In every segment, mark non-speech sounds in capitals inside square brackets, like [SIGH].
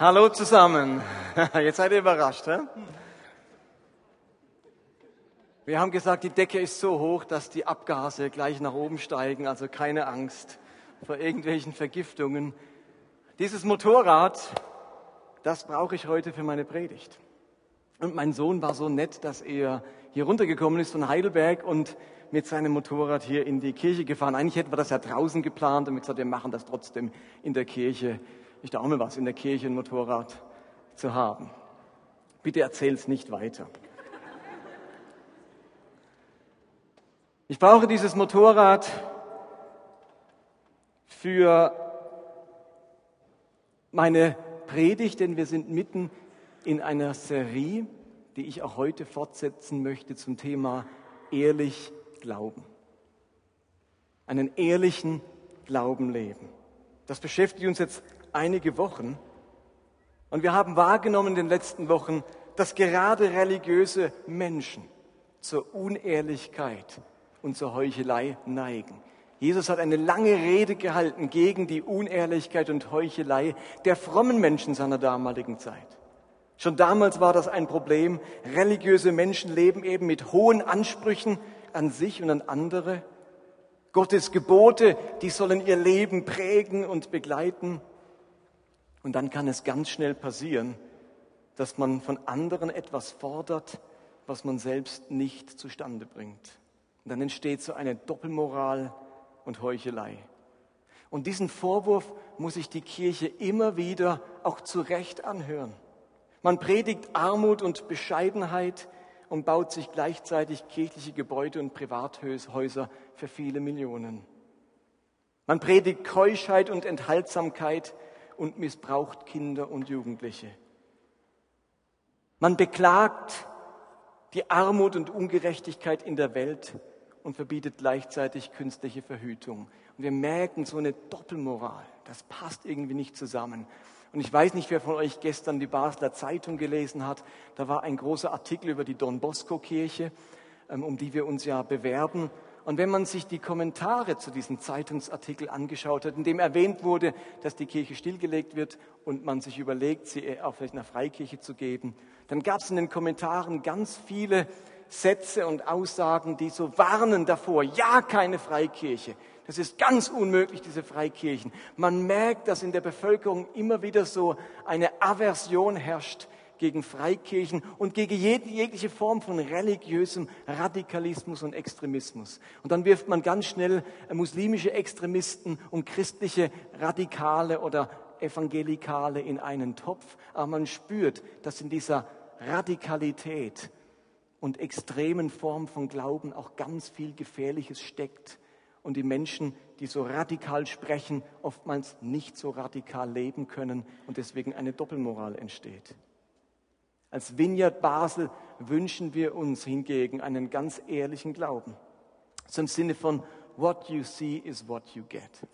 Hallo zusammen. [LAUGHS] Jetzt seid ihr überrascht, hä? Wir haben gesagt, die Decke ist so hoch, dass die Abgase gleich nach oben steigen, also keine Angst vor irgendwelchen Vergiftungen. Dieses Motorrad, das brauche ich heute für meine Predigt. Und mein Sohn war so nett, dass er hier runtergekommen ist von Heidelberg und mit seinem Motorrad hier in die Kirche gefahren. Eigentlich hätten wir das ja draußen geplant und wir wir machen das trotzdem in der Kirche. Ich da auch mal was, in der Kirche ein Motorrad zu haben. Bitte erzähl's nicht weiter. Ich brauche dieses Motorrad für meine Predigt, denn wir sind mitten in einer Serie, die ich auch heute fortsetzen möchte zum Thema ehrlich glauben. Einen ehrlichen Glauben leben. Das beschäftigt uns jetzt einige Wochen. Und wir haben wahrgenommen in den letzten Wochen, dass gerade religiöse Menschen zur Unehrlichkeit und zur Heuchelei neigen. Jesus hat eine lange Rede gehalten gegen die Unehrlichkeit und Heuchelei der frommen Menschen seiner damaligen Zeit. Schon damals war das ein Problem. Religiöse Menschen leben eben mit hohen Ansprüchen an sich und an andere. Gottes Gebote, die sollen ihr Leben prägen und begleiten. Und dann kann es ganz schnell passieren, dass man von anderen etwas fordert, was man selbst nicht zustande bringt. Und dann entsteht so eine Doppelmoral und Heuchelei. Und diesen Vorwurf muss sich die Kirche immer wieder auch zu Recht anhören. Man predigt Armut und Bescheidenheit und baut sich gleichzeitig kirchliche Gebäude und Privathäuser für viele Millionen. Man predigt Keuschheit und Enthaltsamkeit und missbraucht Kinder und Jugendliche. Man beklagt die Armut und Ungerechtigkeit in der Welt und verbietet gleichzeitig künstliche Verhütung. Und wir merken so eine Doppelmoral. Das passt irgendwie nicht zusammen. Und ich weiß nicht, wer von euch gestern die Basler Zeitung gelesen hat. Da war ein großer Artikel über die Don Bosco Kirche, ähm, um die wir uns ja bewerben. Und wenn man sich die Kommentare zu diesem Zeitungsartikel angeschaut hat, in dem erwähnt wurde, dass die Kirche stillgelegt wird und man sich überlegt, sie auch vielleicht einer Freikirche zu geben, dann gab es in den Kommentaren ganz viele Sätze und Aussagen, die so warnen davor, ja, keine Freikirche. Das ist ganz unmöglich, diese Freikirchen. Man merkt, dass in der Bevölkerung immer wieder so eine Aversion herrscht gegen Freikirchen und gegen jegliche Form von religiösem Radikalismus und Extremismus. Und dann wirft man ganz schnell äh, muslimische Extremisten und christliche Radikale oder Evangelikale in einen Topf. Aber man spürt, dass in dieser Radikalität und extremen Form von Glauben auch ganz viel Gefährliches steckt und die Menschen, die so radikal sprechen, oftmals nicht so radikal leben können und deswegen eine Doppelmoral entsteht. Als Vineyard Basel wünschen wir uns hingegen einen ganz ehrlichen Glauben. Im Sinne von, what you see is what you get.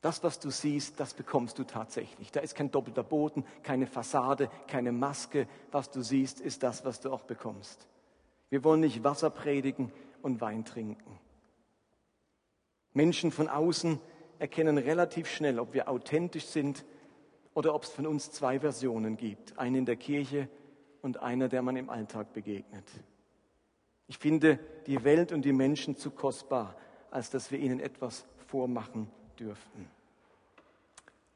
Das, was du siehst, das bekommst du tatsächlich. Da ist kein doppelter Boden, keine Fassade, keine Maske. Was du siehst, ist das, was du auch bekommst. Wir wollen nicht Wasser predigen und Wein trinken. Menschen von außen erkennen relativ schnell, ob wir authentisch sind oder ob es von uns zwei Versionen gibt. Eine in der Kirche und eine, der man im Alltag begegnet. Ich finde die Welt und die Menschen zu kostbar, als dass wir ihnen etwas vormachen dürften.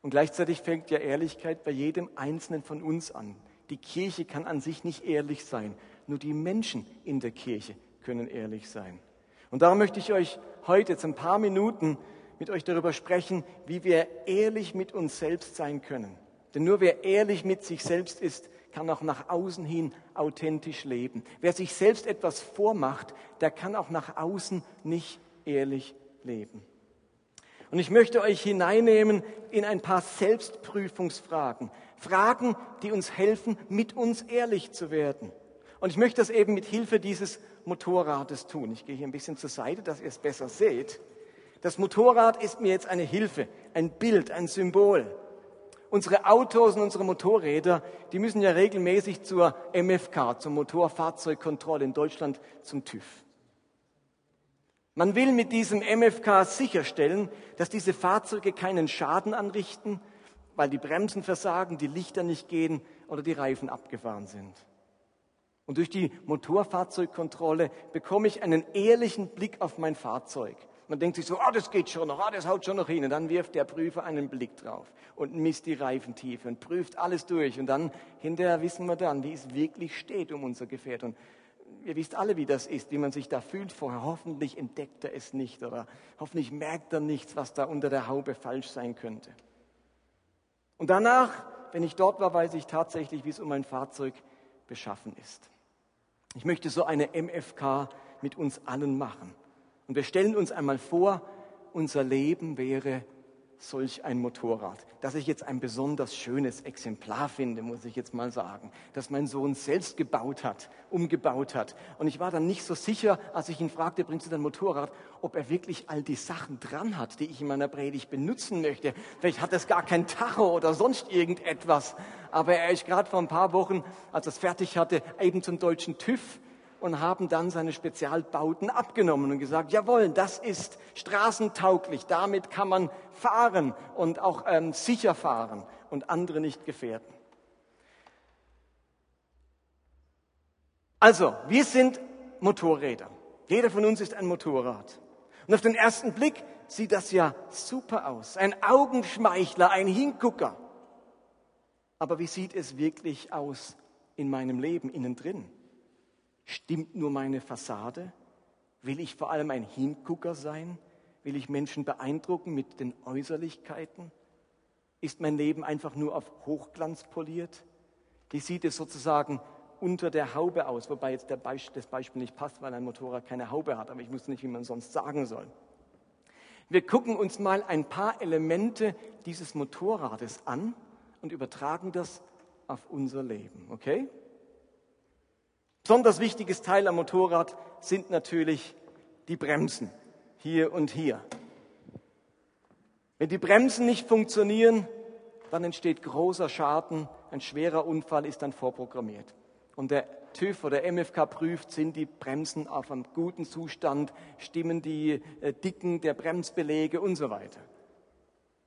Und gleichzeitig fängt ja Ehrlichkeit bei jedem Einzelnen von uns an. Die Kirche kann an sich nicht ehrlich sein, nur die Menschen in der Kirche können ehrlich sein. Und darum möchte ich euch heute jetzt ein paar Minuten mit euch darüber sprechen, wie wir ehrlich mit uns selbst sein können. Denn nur wer ehrlich mit sich selbst ist, kann auch nach außen hin authentisch leben. Wer sich selbst etwas vormacht, der kann auch nach außen nicht ehrlich leben. Und ich möchte euch hineinnehmen in ein paar Selbstprüfungsfragen. Fragen, die uns helfen, mit uns ehrlich zu werden. Und ich möchte das eben mit Hilfe dieses Motorrades tun. Ich gehe hier ein bisschen zur Seite, dass ihr es besser seht. Das Motorrad ist mir jetzt eine Hilfe, ein Bild, ein Symbol. Unsere Autos und unsere Motorräder, die müssen ja regelmäßig zur MFK, zur Motorfahrzeugkontrolle in Deutschland, zum TÜV. Man will mit diesem MFK sicherstellen, dass diese Fahrzeuge keinen Schaden anrichten, weil die Bremsen versagen, die Lichter nicht gehen oder die Reifen abgefahren sind. Und durch die Motorfahrzeugkontrolle bekomme ich einen ehrlichen Blick auf mein Fahrzeug. Man denkt sich so, ah, das geht schon noch, ah, das haut schon noch hin. Und dann wirft der Prüfer einen Blick drauf und misst die Reifentiefe und prüft alles durch. Und dann hinterher wissen wir dann, wie es wirklich steht um unser Gefährt. Und ihr wisst alle, wie das ist, wie man sich da fühlt vorher. Hoffentlich entdeckt er es nicht oder hoffentlich merkt er nichts, was da unter der Haube falsch sein könnte. Und danach, wenn ich dort war, weiß ich tatsächlich, wie es um mein Fahrzeug beschaffen ist. Ich möchte so eine MFK mit uns allen machen. Und wir stellen uns einmal vor, unser Leben wäre solch ein Motorrad, dass ich jetzt ein besonders schönes Exemplar finde, muss ich jetzt mal sagen, dass mein Sohn selbst gebaut hat, umgebaut hat. Und ich war dann nicht so sicher, als ich ihn fragte, bringst du dein Motorrad, ob er wirklich all die Sachen dran hat, die ich in meiner Predigt benutzen möchte. Vielleicht hat es gar kein Tacho oder sonst irgendetwas. Aber er ist gerade vor ein paar Wochen, als er es fertig hatte, eben zum deutschen TÜV und haben dann seine Spezialbauten abgenommen und gesagt, jawohl, das ist straßentauglich, damit kann man fahren und auch ähm, sicher fahren und andere nicht gefährden. Also, wir sind Motorräder. Jeder von uns ist ein Motorrad. Und auf den ersten Blick sieht das ja super aus. Ein Augenschmeichler, ein Hingucker. Aber wie sieht es wirklich aus in meinem Leben innen drin? Stimmt nur meine Fassade? Will ich vor allem ein Hingucker sein? Will ich Menschen beeindrucken mit den Äußerlichkeiten? Ist mein Leben einfach nur auf Hochglanz poliert? Wie sieht es sozusagen unter der Haube aus? Wobei jetzt Beisp das Beispiel nicht passt, weil ein Motorrad keine Haube hat, aber ich wusste nicht, wie man sonst sagen soll. Wir gucken uns mal ein paar Elemente dieses Motorrades an und übertragen das auf unser Leben, okay? Besonders wichtiges Teil am Motorrad sind natürlich die Bremsen, hier und hier. Wenn die Bremsen nicht funktionieren, dann entsteht großer Schaden, ein schwerer Unfall ist dann vorprogrammiert. Und der TÜV oder MFK prüft, sind die Bremsen auf einem guten Zustand, stimmen die äh, Dicken der Bremsbelege und so weiter.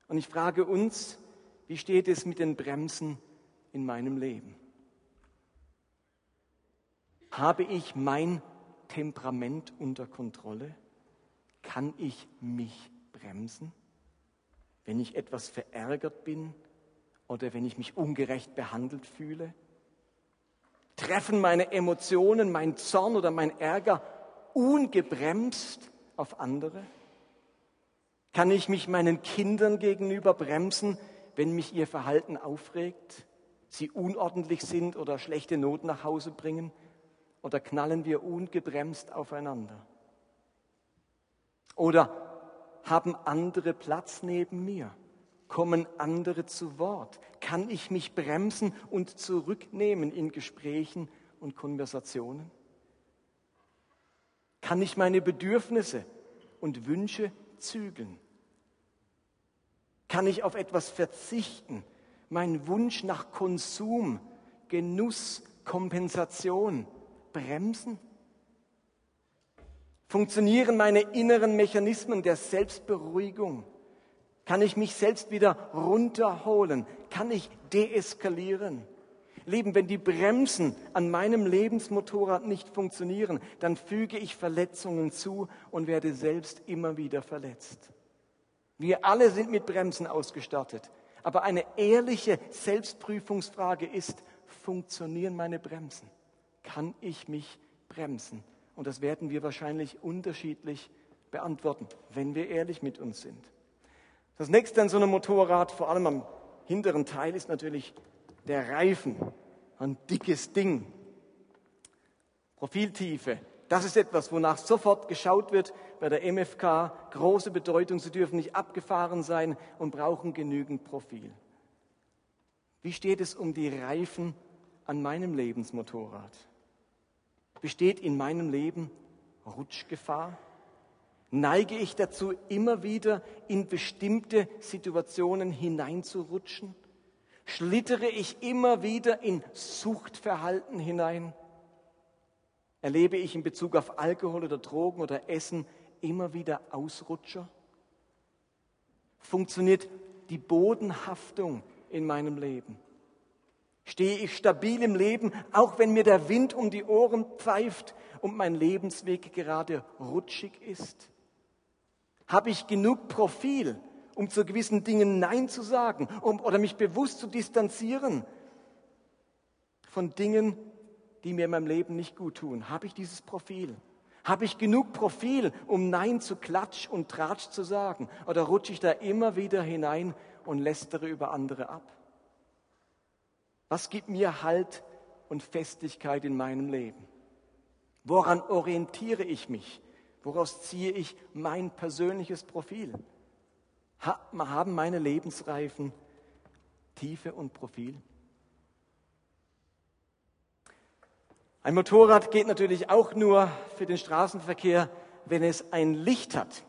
Und ich frage uns, wie steht es mit den Bremsen in meinem Leben? Habe ich mein Temperament unter Kontrolle? Kann ich mich bremsen, wenn ich etwas verärgert bin oder wenn ich mich ungerecht behandelt fühle? Treffen meine Emotionen, mein Zorn oder mein Ärger ungebremst auf andere? Kann ich mich meinen Kindern gegenüber bremsen, wenn mich ihr Verhalten aufregt, sie unordentlich sind oder schlechte Noten nach Hause bringen? Oder knallen wir ungebremst aufeinander? Oder haben andere Platz neben mir? Kommen andere zu Wort? Kann ich mich bremsen und zurücknehmen in Gesprächen und Konversationen? Kann ich meine Bedürfnisse und Wünsche zügeln? Kann ich auf etwas verzichten? Mein Wunsch nach Konsum, Genuss, Kompensation bremsen? Funktionieren meine inneren Mechanismen der Selbstberuhigung? Kann ich mich selbst wieder runterholen? Kann ich deeskalieren? Lieben, wenn die Bremsen an meinem Lebensmotorrad nicht funktionieren, dann füge ich Verletzungen zu und werde selbst immer wieder verletzt. Wir alle sind mit Bremsen ausgestattet. Aber eine ehrliche Selbstprüfungsfrage ist, funktionieren meine Bremsen? Kann ich mich bremsen? Und das werden wir wahrscheinlich unterschiedlich beantworten, wenn wir ehrlich mit uns sind. Das nächste an so einem Motorrad, vor allem am hinteren Teil, ist natürlich der Reifen. Ein dickes Ding. Profiltiefe. Das ist etwas, wonach sofort geschaut wird bei der MFK. Große Bedeutung. Sie dürfen nicht abgefahren sein und brauchen genügend Profil. Wie steht es um die Reifen an meinem Lebensmotorrad? Besteht in meinem Leben Rutschgefahr? Neige ich dazu, immer wieder in bestimmte Situationen hineinzurutschen? Schlittere ich immer wieder in Suchtverhalten hinein? Erlebe ich in Bezug auf Alkohol oder Drogen oder Essen immer wieder Ausrutscher? Funktioniert die Bodenhaftung in meinem Leben? Stehe ich stabil im Leben, auch wenn mir der Wind um die Ohren pfeift und mein Lebensweg gerade rutschig ist? Habe ich genug Profil, um zu gewissen Dingen Nein zu sagen um, oder mich bewusst zu distanzieren von Dingen, die mir in meinem Leben nicht gut tun? Habe ich dieses Profil? Habe ich genug Profil, um Nein zu Klatsch und Tratsch zu sagen? Oder rutsche ich da immer wieder hinein und lästere über andere ab? Was gibt mir Halt und Festigkeit in meinem Leben? Woran orientiere ich mich? Woraus ziehe ich mein persönliches Profil? Haben meine Lebensreifen Tiefe und Profil? Ein Motorrad geht natürlich auch nur für den Straßenverkehr, wenn es ein Licht hat.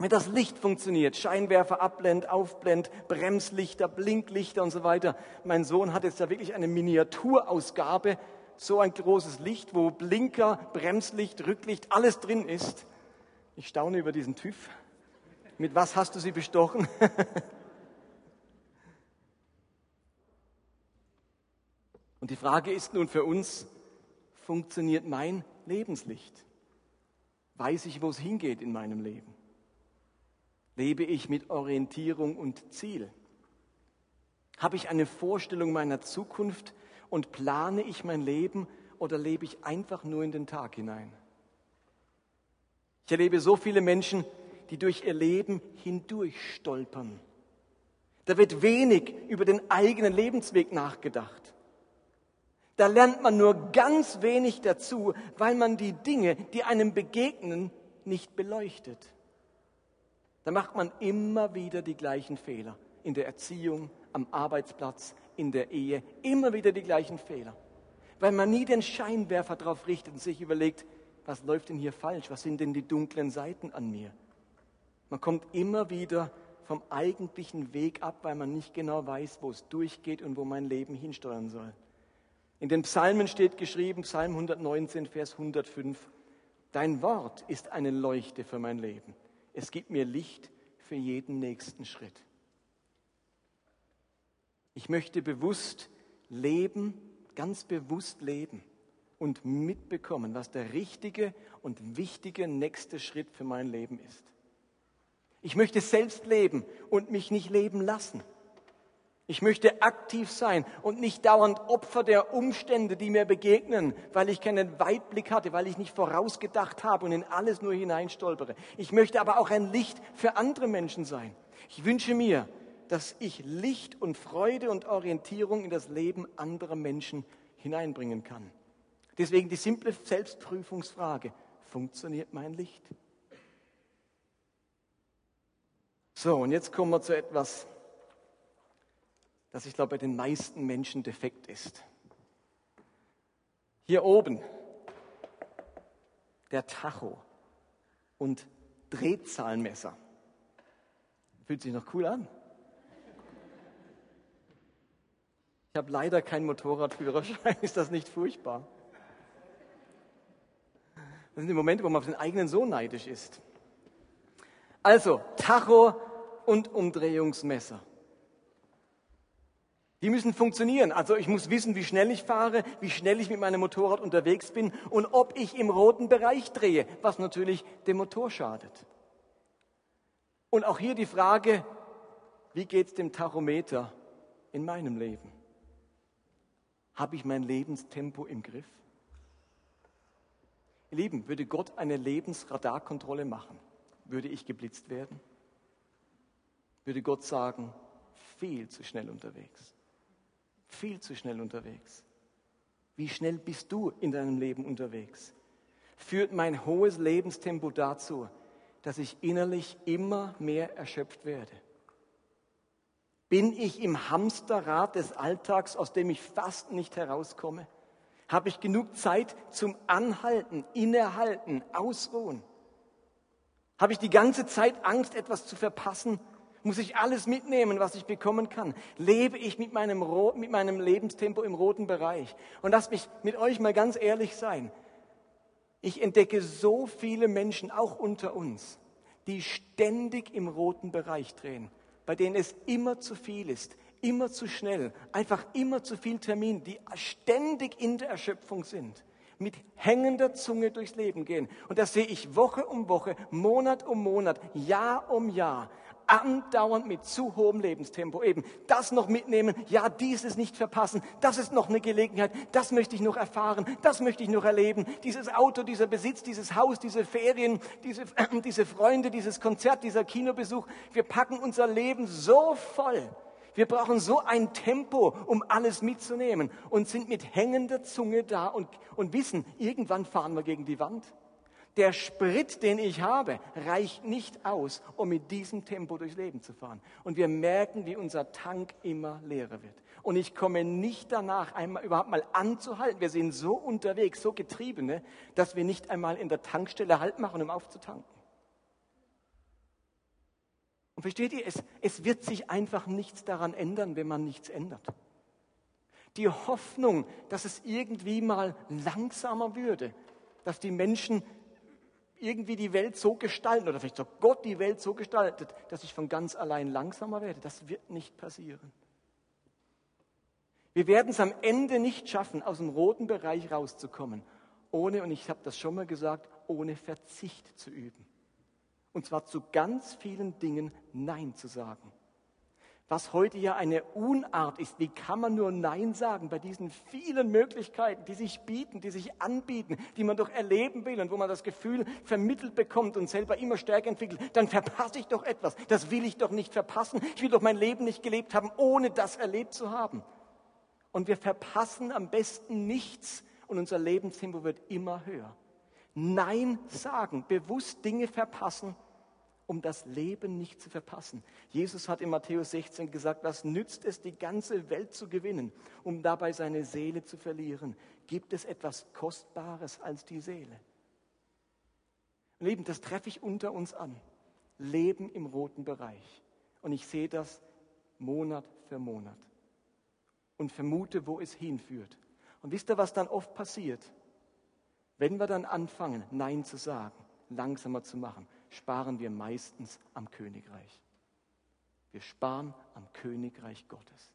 Wenn das Licht funktioniert, Scheinwerfer, Abblend, Aufblend, Bremslichter, Blinklichter und so weiter. Mein Sohn hat jetzt da wirklich eine Miniaturausgabe, so ein großes Licht, wo Blinker, Bremslicht, Rücklicht, alles drin ist. Ich staune über diesen TÜV. Mit was hast du sie bestochen? [LAUGHS] und die Frage ist nun für uns, funktioniert mein Lebenslicht? Weiß ich, wo es hingeht in meinem Leben? Lebe ich mit Orientierung und Ziel? Habe ich eine Vorstellung meiner Zukunft und plane ich mein Leben oder lebe ich einfach nur in den Tag hinein? Ich erlebe so viele Menschen, die durch ihr Leben hindurch stolpern. Da wird wenig über den eigenen Lebensweg nachgedacht. Da lernt man nur ganz wenig dazu, weil man die Dinge, die einem begegnen, nicht beleuchtet. Da macht man immer wieder die gleichen Fehler. In der Erziehung, am Arbeitsplatz, in der Ehe, immer wieder die gleichen Fehler. Weil man nie den Scheinwerfer darauf richtet und sich überlegt, was läuft denn hier falsch? Was sind denn die dunklen Seiten an mir? Man kommt immer wieder vom eigentlichen Weg ab, weil man nicht genau weiß, wo es durchgeht und wo mein Leben hinsteuern soll. In den Psalmen steht geschrieben, Psalm 119, Vers 105, Dein Wort ist eine Leuchte für mein Leben. Es gibt mir Licht für jeden nächsten Schritt. Ich möchte bewusst leben, ganz bewusst leben und mitbekommen, was der richtige und wichtige nächste Schritt für mein Leben ist. Ich möchte selbst leben und mich nicht leben lassen. Ich möchte aktiv sein und nicht dauernd Opfer der Umstände, die mir begegnen, weil ich keinen Weitblick hatte, weil ich nicht vorausgedacht habe und in alles nur hineinstolpere. Ich möchte aber auch ein Licht für andere Menschen sein. Ich wünsche mir, dass ich Licht und Freude und Orientierung in das Leben anderer Menschen hineinbringen kann. Deswegen die simple Selbstprüfungsfrage, funktioniert mein Licht? So, und jetzt kommen wir zu etwas, das ich glaube bei den meisten Menschen defekt ist. Hier oben der Tacho und Drehzahlmesser. Fühlt sich noch cool an. Ich habe leider keinen Motorradführerschein, [LAUGHS] ist das nicht furchtbar? Das sind die Momente, wo man auf den eigenen Sohn neidisch ist. Also, Tacho und Umdrehungsmesser. Die müssen funktionieren. Also ich muss wissen, wie schnell ich fahre, wie schnell ich mit meinem Motorrad unterwegs bin und ob ich im roten Bereich drehe, was natürlich dem Motor schadet. Und auch hier die Frage, wie geht es dem Tachometer in meinem Leben? Habe ich mein Lebenstempo im Griff? Ihr Lieben, würde Gott eine Lebensradarkontrolle machen, würde ich geblitzt werden? Würde Gott sagen, viel zu schnell unterwegs? Viel zu schnell unterwegs. Wie schnell bist du in deinem Leben unterwegs? Führt mein hohes Lebenstempo dazu, dass ich innerlich immer mehr erschöpft werde? Bin ich im Hamsterrad des Alltags, aus dem ich fast nicht herauskomme? Habe ich genug Zeit zum Anhalten, Innehalten, Ausruhen? Habe ich die ganze Zeit Angst, etwas zu verpassen muss ich alles mitnehmen, was ich bekommen kann? Lebe ich mit meinem, mit meinem Lebenstempo im roten Bereich? Und lass mich mit euch mal ganz ehrlich sein. Ich entdecke so viele Menschen, auch unter uns, die ständig im roten Bereich drehen, bei denen es immer zu viel ist, immer zu schnell, einfach immer zu viel Termin, die ständig in der Erschöpfung sind, mit hängender Zunge durchs Leben gehen. Und das sehe ich Woche um Woche, Monat um Monat, Jahr um Jahr andauernd mit zu hohem Lebenstempo eben das noch mitnehmen, ja, dieses nicht verpassen, das ist noch eine Gelegenheit, das möchte ich noch erfahren, das möchte ich noch erleben, dieses Auto, dieser Besitz, dieses Haus, diese Ferien, diese, äh, [CLEARS THROAT] diese Freunde, dieses Konzert, dieser Kinobesuch, wir packen unser Leben so voll. Wir brauchen so ein Tempo, um alles mitzunehmen und sind mit hängender Zunge da und, und wissen, irgendwann fahren wir gegen die Wand. Der Sprit, den ich habe, reicht nicht aus, um mit diesem Tempo durchs Leben zu fahren. Und wir merken, wie unser Tank immer leerer wird. Und ich komme nicht danach, einmal überhaupt mal anzuhalten. Wir sind so unterwegs, so Getriebene, dass wir nicht einmal in der Tankstelle Halt machen, um aufzutanken. Und versteht ihr, es, es wird sich einfach nichts daran ändern, wenn man nichts ändert. Die Hoffnung, dass es irgendwie mal langsamer würde, dass die Menschen irgendwie die Welt so gestalten oder vielleicht so Gott die Welt so gestaltet, dass ich von ganz allein langsamer werde. Das wird nicht passieren. Wir werden es am Ende nicht schaffen, aus dem roten Bereich rauszukommen, ohne, und ich habe das schon mal gesagt, ohne Verzicht zu üben. Und zwar zu ganz vielen Dingen Nein zu sagen was heute ja eine Unart ist. Wie kann man nur Nein sagen bei diesen vielen Möglichkeiten, die sich bieten, die sich anbieten, die man doch erleben will und wo man das Gefühl vermittelt bekommt und selber immer stärker entwickelt, dann verpasse ich doch etwas. Das will ich doch nicht verpassen. Ich will doch mein Leben nicht gelebt haben, ohne das erlebt zu haben. Und wir verpassen am besten nichts und unser Lebenstempo wird immer höher. Nein sagen, bewusst Dinge verpassen, um das Leben nicht zu verpassen. Jesus hat in Matthäus 16 gesagt, was nützt es, die ganze Welt zu gewinnen, um dabei seine Seele zu verlieren? Gibt es etwas Kostbares als die Seele? Leben, das treffe ich unter uns an. Leben im roten Bereich. Und ich sehe das Monat für Monat und vermute, wo es hinführt. Und wisst ihr, was dann oft passiert? Wenn wir dann anfangen, Nein zu sagen, langsamer zu machen, sparen wir meistens am Königreich. Wir sparen am Königreich Gottes.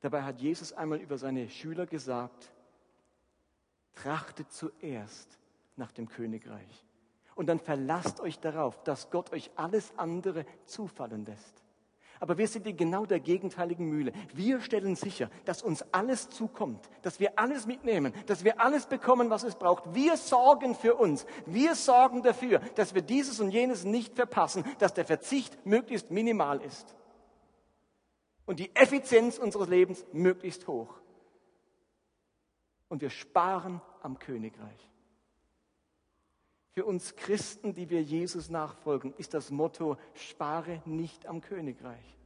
Dabei hat Jesus einmal über seine Schüler gesagt, trachtet zuerst nach dem Königreich. Und dann verlasst euch darauf, dass Gott euch alles andere zufallen lässt. Aber wir sind in genau der gegenteiligen Mühle. Wir stellen sicher, dass uns alles zukommt, dass wir alles mitnehmen, dass wir alles bekommen, was es braucht. Wir sorgen für uns. Wir sorgen dafür, dass wir dieses und jenes nicht verpassen, dass der Verzicht möglichst minimal ist. Und die Effizienz unseres Lebens möglichst hoch. Und wir sparen am Königreich. Für uns Christen, die wir Jesus nachfolgen, ist das Motto, spare nicht am Königreich,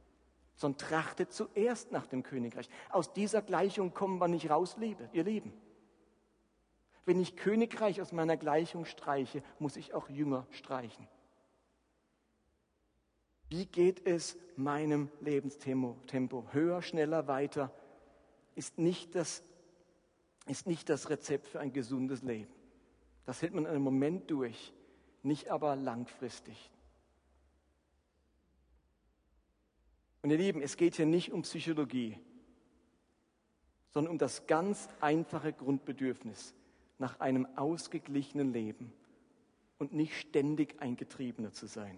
sondern trachte zuerst nach dem Königreich. Aus dieser Gleichung kommen wir nicht raus, Liebe, ihr Lieben. Wenn ich Königreich aus meiner Gleichung streiche, muss ich auch Jünger streichen. Wie geht es meinem Lebenstempo? Höher, schneller, weiter ist nicht das, ist nicht das Rezept für ein gesundes Leben. Das hält man einen Moment durch, nicht aber langfristig. Und ihr Lieben, es geht hier nicht um Psychologie, sondern um das ganz einfache Grundbedürfnis nach einem ausgeglichenen Leben und nicht ständig ein Getriebener zu sein.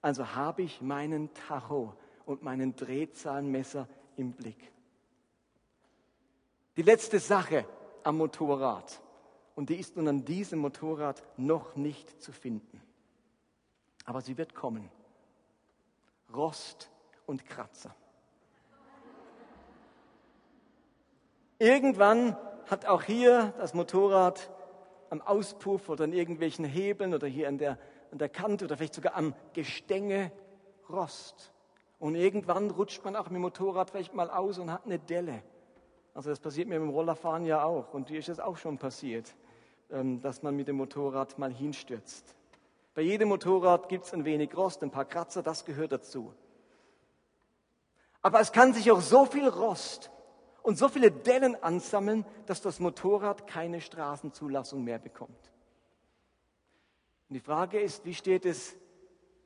Also habe ich meinen Tacho und meinen Drehzahlmesser im Blick. Die letzte Sache am Motorrad und die ist nun an diesem Motorrad noch nicht zu finden. Aber sie wird kommen. Rost und Kratzer. Irgendwann hat auch hier das Motorrad am Auspuff oder an irgendwelchen Hebeln oder hier an der, an der Kante oder vielleicht sogar am Gestänge Rost. Und irgendwann rutscht man auch mit dem Motorrad vielleicht mal aus und hat eine Delle. Also das passiert mir mit dem Rollerfahren ja auch und dir ist das auch schon passiert. Ähm, dass man mit dem Motorrad mal hinstürzt. Bei jedem Motorrad gibt es ein wenig Rost, ein paar Kratzer, das gehört dazu. Aber es kann sich auch so viel Rost und so viele Dellen ansammeln, dass das Motorrad keine Straßenzulassung mehr bekommt. Und die Frage ist, wie steht es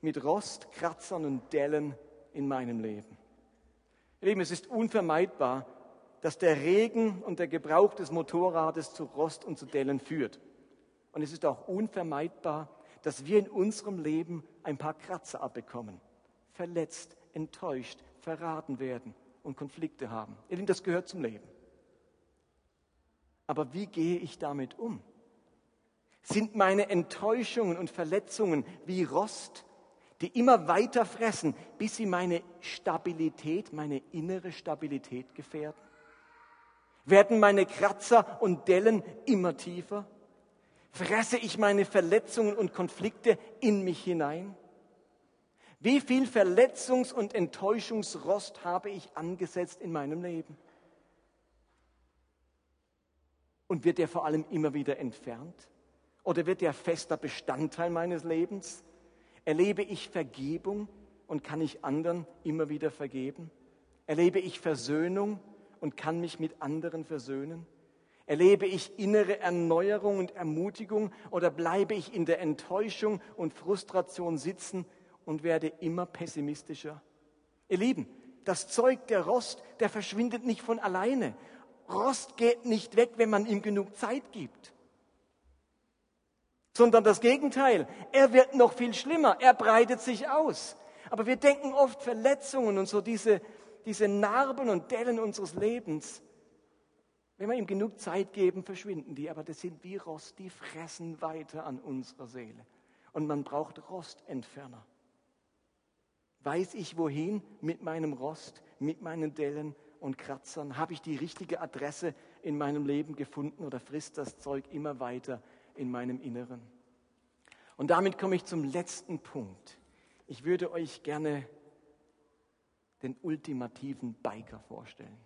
mit Rost, Kratzern und Dellen in meinem Leben? Lieben, es ist unvermeidbar, dass der Regen und der Gebrauch des Motorrades zu Rost und zu Dellen führt. Und es ist auch unvermeidbar, dass wir in unserem Leben ein paar Kratzer abbekommen, verletzt, enttäuscht, verraten werden und Konflikte haben. Ihr das gehört zum Leben. Aber wie gehe ich damit um? Sind meine Enttäuschungen und Verletzungen wie Rost, die immer weiter fressen, bis sie meine Stabilität, meine innere Stabilität gefährden? Werden meine Kratzer und Dellen immer tiefer? Fresse ich meine Verletzungen und Konflikte in mich hinein? Wie viel Verletzungs- und Enttäuschungsrost habe ich angesetzt in meinem Leben? Und wird der vor allem immer wieder entfernt? Oder wird der fester Bestandteil meines Lebens? Erlebe ich Vergebung und kann ich anderen immer wieder vergeben? Erlebe ich Versöhnung und kann mich mit anderen versöhnen? Erlebe ich innere Erneuerung und Ermutigung oder bleibe ich in der Enttäuschung und Frustration sitzen und werde immer pessimistischer? Ihr Lieben, das Zeug der Rost, der verschwindet nicht von alleine. Rost geht nicht weg, wenn man ihm genug Zeit gibt. Sondern das Gegenteil, er wird noch viel schlimmer, er breitet sich aus. Aber wir denken oft Verletzungen und so diese, diese Narben und Dellen unseres Lebens, wenn wir ihm genug Zeit geben, verschwinden die. Aber das sind wie Rost, die fressen weiter an unserer Seele. Und man braucht Rostentferner. Weiß ich wohin mit meinem Rost, mit meinen Dellen und Kratzern? Habe ich die richtige Adresse in meinem Leben gefunden oder frisst das Zeug immer weiter in meinem Inneren? Und damit komme ich zum letzten Punkt. Ich würde euch gerne den ultimativen Biker vorstellen.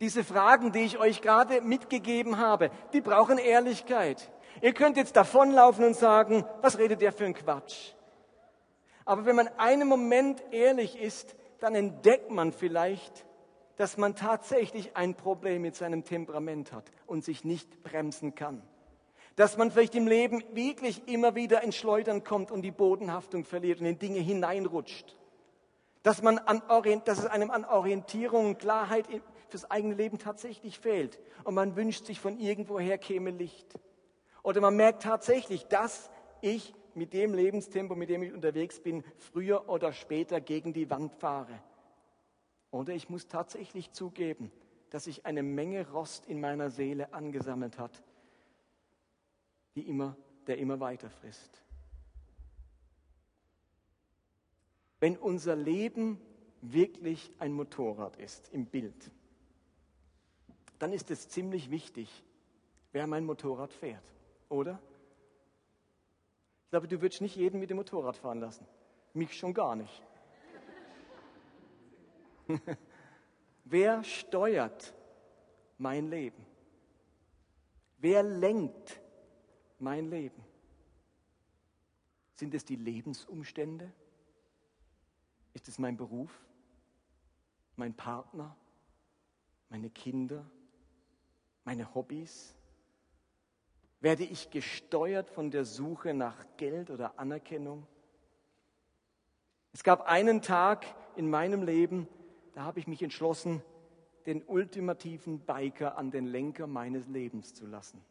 Diese Fragen, die ich euch gerade mitgegeben habe, die brauchen Ehrlichkeit. Ihr könnt jetzt davonlaufen und sagen, was redet der für ein Quatsch? Aber wenn man einen Moment ehrlich ist, dann entdeckt man vielleicht, dass man tatsächlich ein Problem mit seinem Temperament hat und sich nicht bremsen kann. Dass man vielleicht im Leben wirklich immer wieder ins Schleudern kommt und die Bodenhaftung verliert und in Dinge hineinrutscht. Dass, man an, dass es einem an Orientierung und Klarheit fürs eigene Leben tatsächlich fehlt. Und man wünscht sich von irgendwoher käme Licht. Oder man merkt tatsächlich, dass ich mit dem Lebenstempo, mit dem ich unterwegs bin, früher oder später gegen die Wand fahre. Oder ich muss tatsächlich zugeben, dass sich eine Menge Rost in meiner Seele angesammelt hat, die immer, der immer weiter frisst. Wenn unser Leben wirklich ein Motorrad ist im Bild, dann ist es ziemlich wichtig, wer mein Motorrad fährt, oder? Ich glaube, du würdest nicht jeden mit dem Motorrad fahren lassen. Mich schon gar nicht. [LAUGHS] wer steuert mein Leben? Wer lenkt mein Leben? Sind es die Lebensumstände? Ist es mein Beruf? Mein Partner? Meine Kinder? meine Hobbys? Werde ich gesteuert von der Suche nach Geld oder Anerkennung? Es gab einen Tag in meinem Leben, da habe ich mich entschlossen, den ultimativen Biker an den Lenker meines Lebens zu lassen.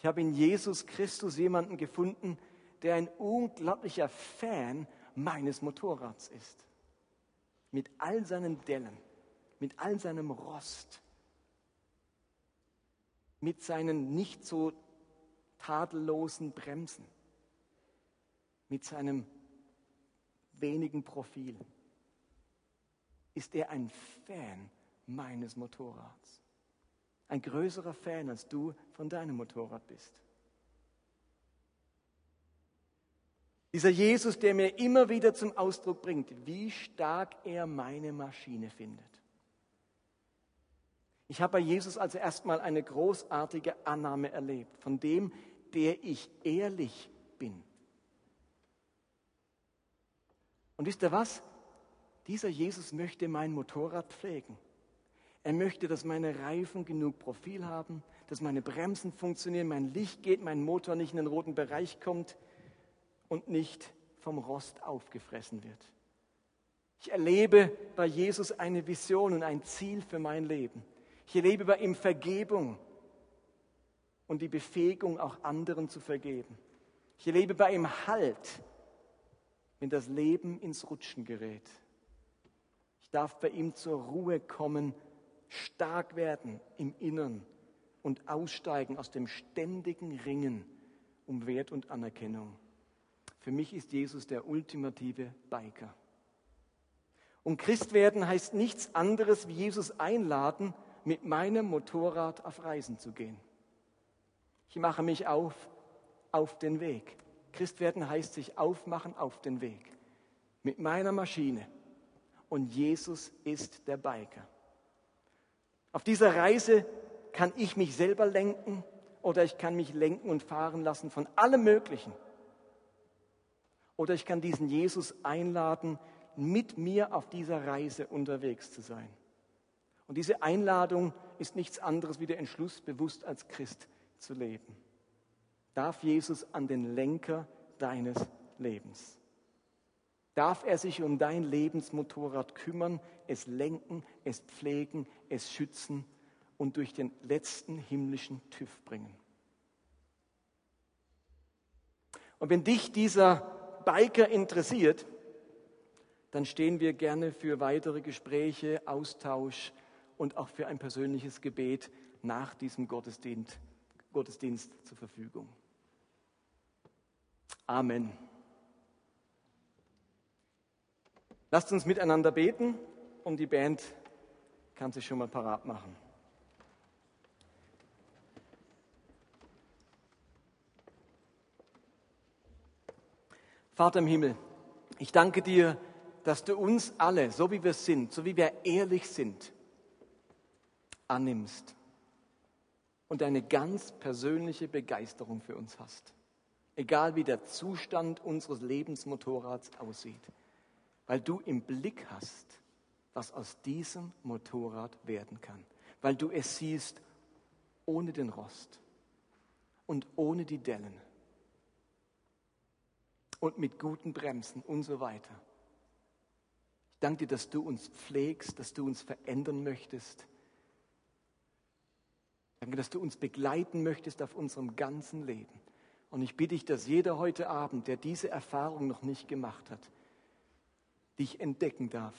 Ich habe in Jesus Christus jemanden gefunden, der ein unglaublicher Fan meines Motorrads ist. Mit all seinen Dellen, mit all seinem Rost, mit seinen nicht so tadellosen Bremsen, mit seinem wenigen Profil, ist er ein Fan meines Motorrads. Ein größerer Fan, als du von deinem Motorrad bist. Dieser Jesus, der mir immer wieder zum Ausdruck bringt, wie stark er meine Maschine findet. Ich habe bei Jesus also erstmal eine großartige Annahme erlebt von dem, der ich ehrlich bin. Und wisst ihr was? Dieser Jesus möchte mein Motorrad pflegen. Er möchte, dass meine Reifen genug Profil haben, dass meine Bremsen funktionieren, mein Licht geht, mein Motor nicht in den roten Bereich kommt und nicht vom Rost aufgefressen wird. Ich erlebe bei Jesus eine Vision und ein Ziel für mein Leben. Ich erlebe bei ihm Vergebung und die Befähigung, auch anderen zu vergeben. Ich erlebe bei ihm Halt, wenn das Leben ins Rutschen gerät. Ich darf bei ihm zur Ruhe kommen, stark werden im Innern und aussteigen aus dem ständigen Ringen um Wert und Anerkennung. Für mich ist Jesus der ultimative Biker. Und Christ werden heißt nichts anderes wie Jesus einladen, mit meinem Motorrad auf Reisen zu gehen. Ich mache mich auf auf den Weg. Christ werden heißt sich aufmachen auf den Weg mit meiner Maschine. Und Jesus ist der Biker. Auf dieser Reise kann ich mich selber lenken oder ich kann mich lenken und fahren lassen von allem Möglichen. Oder ich kann diesen Jesus einladen, mit mir auf dieser Reise unterwegs zu sein. Und diese Einladung ist nichts anderes wie der Entschluss, bewusst als Christ zu leben. Darf Jesus an den Lenker deines Lebens? Darf er sich um dein Lebensmotorrad kümmern, es lenken, es pflegen, es schützen und durch den letzten himmlischen TÜV bringen? Und wenn dich dieser Biker interessiert, dann stehen wir gerne für weitere Gespräche, Austausch und auch für ein persönliches Gebet nach diesem Gottesdienst, Gottesdienst zur Verfügung. Amen. Lasst uns miteinander beten und die Band kann sich schon mal parat machen. Vater im Himmel, ich danke dir, dass du uns alle, so wie wir sind, so wie wir ehrlich sind, annimmst und eine ganz persönliche Begeisterung für uns hast. Egal wie der Zustand unseres Lebensmotorrads aussieht, weil du im Blick hast, was aus diesem Motorrad werden kann, weil du es siehst ohne den Rost und ohne die Dellen und mit guten Bremsen und so weiter. Ich danke dir, dass du uns pflegst, dass du uns verändern möchtest. Danke, dass du uns begleiten möchtest auf unserem ganzen Leben. Und ich bitte dich, dass jeder heute Abend, der diese Erfahrung noch nicht gemacht hat, dich entdecken darf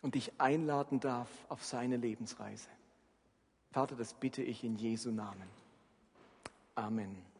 und dich einladen darf auf seine Lebensreise. Vater, das bitte ich in Jesu Namen. Amen.